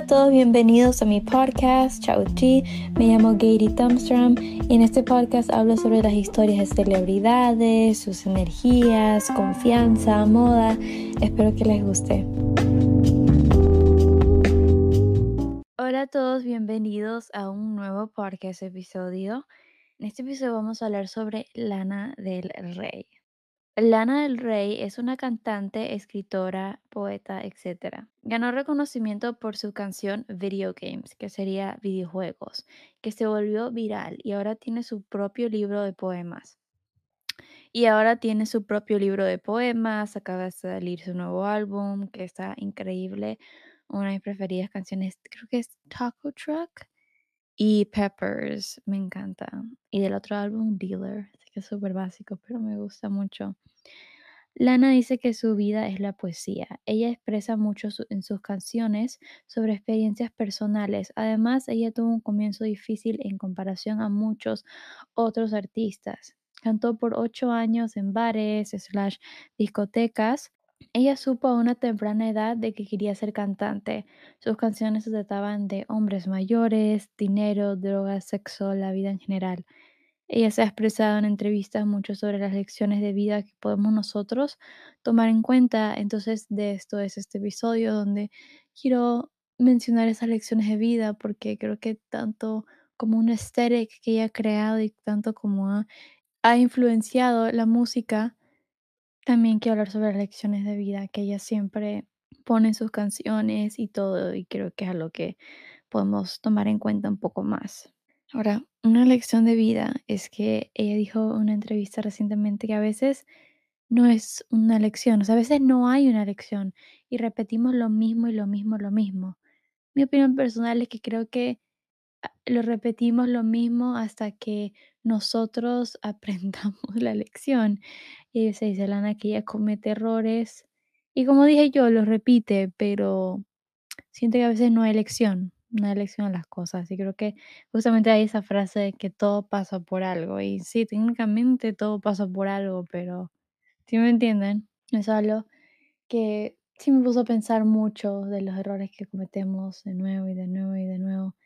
A todos, bienvenidos a mi podcast, Chao Chi. Me llamo Gary Thumbstrom y en este podcast hablo sobre las historias de celebridades, sus energías, confianza, moda. Espero que les guste. Hola a todos, bienvenidos a un nuevo podcast episodio. En este episodio vamos a hablar sobre Lana del Rey. Lana del Rey es una cantante, escritora, poeta, etc. Ganó reconocimiento por su canción Video Games, que sería videojuegos, que se volvió viral y ahora tiene su propio libro de poemas. Y ahora tiene su propio libro de poemas, acaba de salir su nuevo álbum, que está increíble. Una de mis preferidas canciones, creo que es Taco Truck y Peppers, me encanta. Y del otro álbum, Dealer, que es súper básico, pero me gusta mucho. Lana dice que su vida es la poesía. Ella expresa mucho en sus canciones sobre experiencias personales. Además, ella tuvo un comienzo difícil en comparación a muchos otros artistas. Cantó por ocho años en bares, slash discotecas. Ella supo a una temprana edad de que quería ser cantante. Sus canciones se trataban de hombres mayores, dinero, drogas, sexo, la vida en general. Ella se ha expresado en entrevistas mucho sobre las lecciones de vida que podemos nosotros tomar en cuenta. Entonces, de esto es este episodio donde quiero mencionar esas lecciones de vida porque creo que tanto como un aesthetic que ella ha creado y tanto como ha, ha influenciado la música, también quiero hablar sobre las lecciones de vida que ella siempre pone sus canciones y todo, y creo que es algo que podemos tomar en cuenta un poco más. Ahora, una lección de vida es que ella dijo en una entrevista recientemente que a veces no es una lección, o sea, a veces no hay una lección y repetimos lo mismo y lo mismo, lo mismo. Mi opinión personal es que creo que lo repetimos lo mismo hasta que nosotros aprendamos la lección. Y se dice Lana que ella comete errores y como dije yo, lo repite, pero siento que a veces no hay lección una elección a las cosas. Y creo que justamente hay esa frase de que todo pasa por algo. Y sí, técnicamente todo pasa por algo, pero si me entienden, es algo que sí me puso a pensar mucho de los errores que cometemos de nuevo y de nuevo y de nuevo.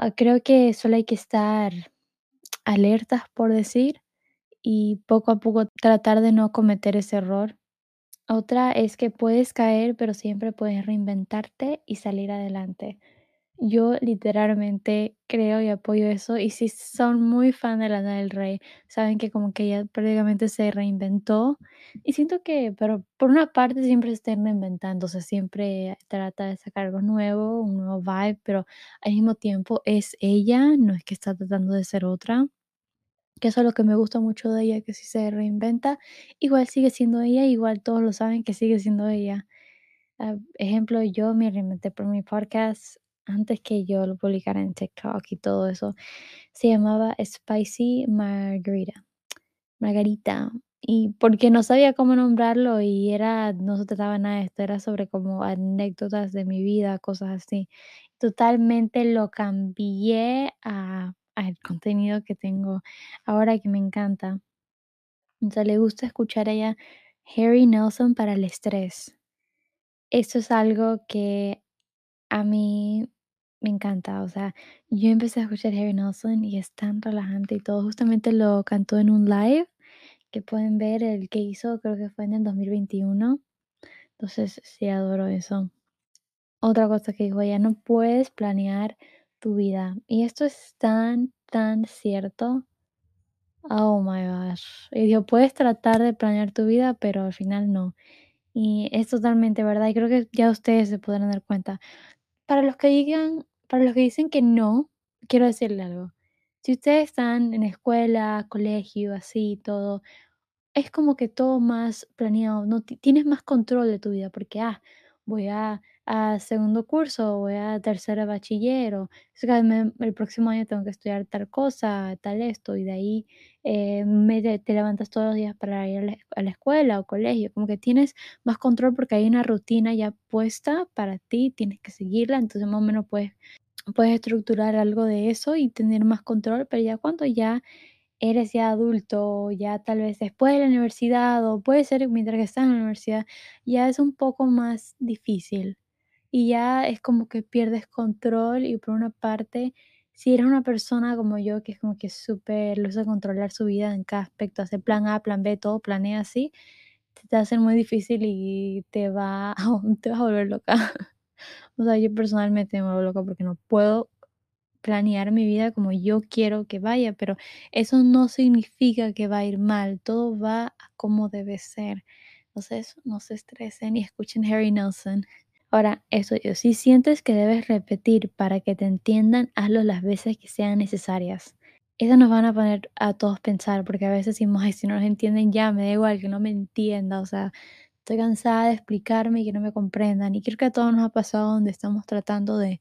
Ah, creo que solo hay que estar alertas, por decir, y poco a poco tratar de no cometer ese error. Otra es que puedes caer, pero siempre puedes reinventarte y salir adelante. Yo literalmente creo y apoyo eso. Y si son muy fan de Lana del Rey, saben que como que ella prácticamente se reinventó. Y siento que, pero por una parte siempre se está siempre trata de sacar algo nuevo, un nuevo vibe, pero al mismo tiempo es ella, no es que está tratando de ser otra. Que eso es lo que me gusta mucho de ella, que si se reinventa, igual sigue siendo ella, igual todos lo saben que sigue siendo ella. Ah, ejemplo, yo me reinventé por mi podcast antes que yo lo publicara en TikTok y todo eso, se llamaba Spicy Margarita. Margarita. Y porque no sabía cómo nombrarlo y era, no se trataba nada de esto, era sobre como anécdotas de mi vida, cosas así. Totalmente lo cambié a, al contenido que tengo ahora que me encanta. O sea, le gusta escuchar a ella Harry Nelson para el estrés. Esto es algo que a mí me encanta, o sea, yo empecé a escuchar Harry Nelson y es tan relajante y todo. Justamente lo cantó en un live que pueden ver el que hizo, creo que fue en el 2021. Entonces, sí, adoro eso. Otra cosa que dijo ella, no puedes planear tu vida. Y esto es tan, tan cierto. Oh my gosh. Y dijo, puedes tratar de planear tu vida, pero al final no. Y es totalmente verdad. Y creo que ya ustedes se podrán dar cuenta. Para los que digan, para los que dicen que no, quiero decirle algo. Si ustedes están en escuela, colegio, así, todo, es como que todo más planeado, no ti tienes más control de tu vida, porque, ah, voy a a segundo curso, voy a tercero de bachiller, o sea, me el próximo año tengo que estudiar tal cosa, tal esto, y de ahí, eh, te levantas todos los días para ir a la a la escuela o colegio, como que tienes más control porque hay una rutina ya puesta para ti, tienes que seguirla, entonces más o menos puedes puedes estructurar algo de eso y tener más control, pero ya cuando ya eres ya adulto, ya tal vez después de la universidad o puede ser mientras que estás en la universidad, ya es un poco más difícil y ya es como que pierdes control y por una parte, si eres una persona como yo que es como que súper gusta controlar su vida en cada aspecto, hacer plan A, plan B, todo planea así, te va a ser muy difícil y te va te vas a volver loca. O sea, yo personalmente me vuelvo loca porque no puedo planear mi vida como yo quiero que vaya, pero eso no significa que va a ir mal, todo va como debe ser. Entonces, no se estresen y escuchen Harry Nelson. Ahora, eso yo, si sientes que debes repetir para que te entiendan, hazlo las veces que sean necesarias. Eso nos van a poner a todos pensar, porque a veces decimos, ay, si no nos entienden ya, me da igual que no me entienda, o sea, estoy cansada de explicarme y que no me comprendan. Y creo que a todos nos ha pasado donde estamos tratando de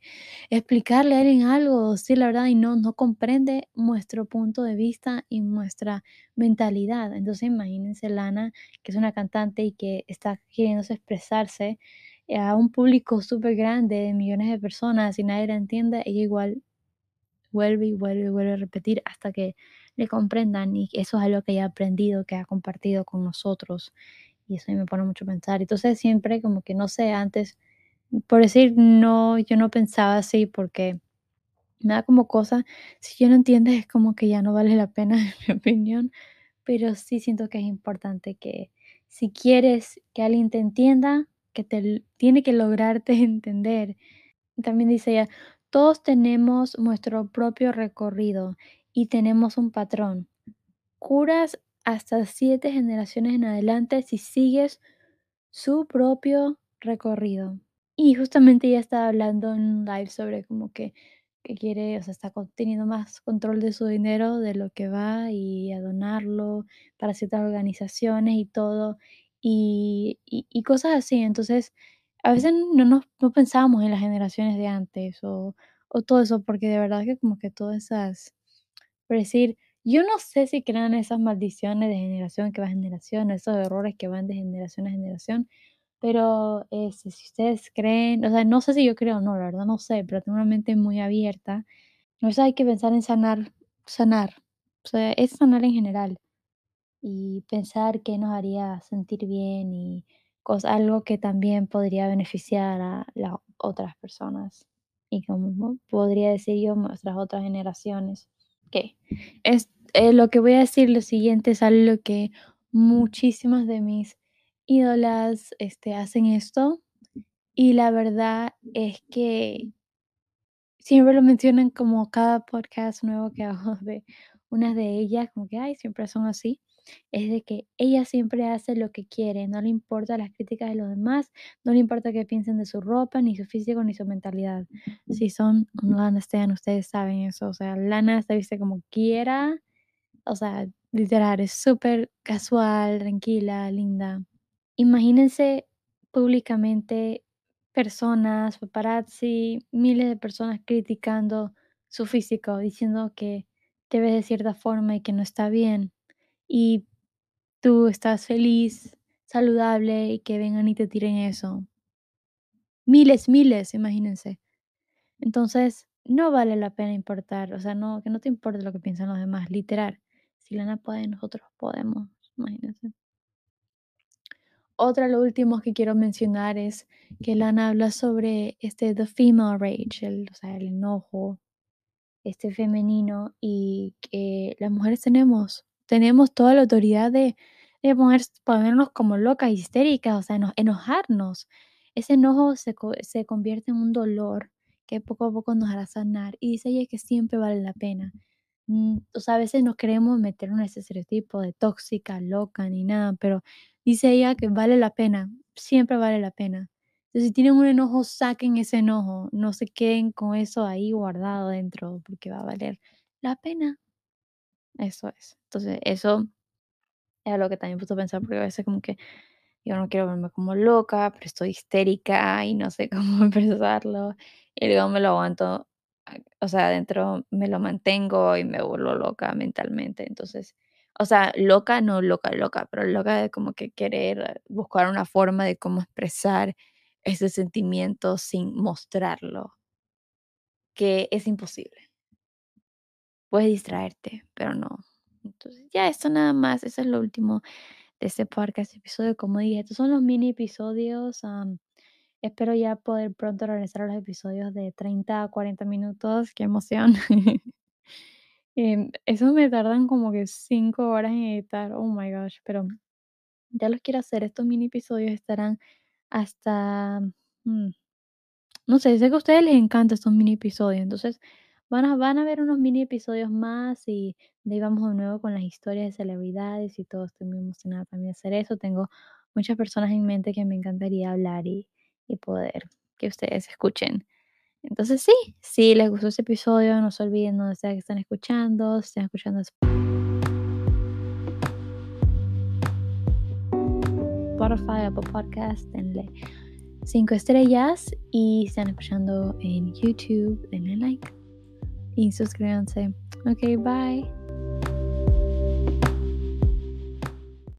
explicarle a alguien algo, decir la verdad, y no, no comprende nuestro punto de vista y nuestra mentalidad. Entonces imagínense Lana, que es una cantante y que está queriéndose expresarse a un público súper grande de millones de personas y nadie la entiende, ella igual vuelve y vuelve y vuelve a repetir hasta que le comprendan y eso es algo que ella ha aprendido, que ha compartido con nosotros y eso me pone mucho a pensar. Entonces siempre como que no sé, antes, por decir no, yo no pensaba así porque me da como cosa, si yo no entiendes es como que ya no vale la pena en mi opinión, pero sí siento que es importante que si quieres que alguien te entienda, que tiene que lograrte entender. También dice ella, todos tenemos nuestro propio recorrido y tenemos un patrón. Curas hasta siete generaciones en adelante si sigues su propio recorrido. Y justamente ella estaba hablando en un live sobre como que, que quiere, o sea, está teniendo más control de su dinero, de lo que va y a donarlo para ciertas organizaciones y todo, y, y, y cosas así. Entonces, a veces no nos no pensábamos en las generaciones de antes o, o todo eso, porque de verdad que como que todas esas por decir, yo no sé si crean esas maldiciones de generación que va a generación, esos errores que van de generación a generación, pero, este, si ustedes creen, o sea, no sé si yo creo o no, la verdad no sé, pero tengo una mente muy abierta. A veces hay que pensar en sanar sanar, o sea, es sanar en general y pensar qué nos haría sentir bien y cos algo que también podría beneficiar a las otras personas y como podría decir yo, nuestras otras generaciones. ¿Qué? Es, eh, lo que voy a decir lo siguiente es algo que muchísimas de mis ídolas, este, hacen esto, y la verdad es que siempre lo mencionan como cada podcast nuevo que hago de unas de ellas, como que, ay, siempre son así, es de que ella siempre hace lo que quiere, no le importa las críticas de los demás, no le importa qué piensen de su ropa, ni su físico, ni su mentalidad. Si son Lana Stan, ustedes saben eso, o sea, Lana se viste como quiera, o sea, literal, es súper casual, tranquila, linda. Imagínense públicamente personas, paparazzi, miles de personas criticando su físico, diciendo que te ves de cierta forma y que no está bien. Y tú estás feliz, saludable y que vengan y te tiren eso. Miles, miles, imagínense. Entonces, no vale la pena importar, o sea, no, que no te importe lo que piensan los demás, literal. Si Lana puede, nosotros podemos, imagínense. Otra, lo último que quiero mencionar es que Lana habla sobre este the female rage, el, o sea, el enojo, este femenino y que las mujeres tenemos, tenemos toda la autoridad de, de poner- ponernos como locas, histéricas, o sea, eno- enojarnos. Ese enojo se, se convierte en un dolor que poco a poco nos hará sanar y dice ella que siempre vale la pena. Mm, o sea, a veces no queremos meter en ese estereotipo de tóxica, loca, ni nada, pero dice ella que vale la pena, siempre vale la pena. Entonces, si tienen un enojo, saquen ese enojo, no se queden con eso ahí guardado dentro, porque va a valer la pena. Eso es. Entonces, eso Es algo que también puedo pensar porque a veces como que yo no quiero verme como loca, pero estoy histérica y no sé cómo expresarlo. Y luego me lo aguanto, o sea, adentro me lo mantengo y me vuelvo loca mentalmente. Entonces, o sea, loca, no loca, loca, pero loca de como que querer buscar una forma de cómo expresar ese sentimiento sin mostrarlo, que es imposible. Puedes distraerte, pero no. Entonces, ya esto nada más, eso es lo último de este podcast episodio. Como dije, estos son los mini episodios. espero ya poder pronto regresar a los episodios de 30 a 40 minutos. Qué emoción. Em, esos me tardan como que 5 horas en editar. Oh my gosh, pero ya los quiero hacer. Estos mini episodios estarán hasta... Mm, no sé, sé que a ustedes les encantan estos mini episodios. Entonces van a, van a ver unos mini episodios más y de ahí vamos de nuevo con las historias de celebridades y todo. Estoy muy emocionada también de hacer eso. Tengo muchas personas en mente que me encantaría hablar y, y poder que ustedes escuchen. Entonces sí, si les gustó este episodio, no se olviden donde sea que están escuchando, si están escuchando Spotify, Apple Podcast, denle 5 estrellas y si están escuchando en YouTube, denle like y suscríbanse. Ok, bye.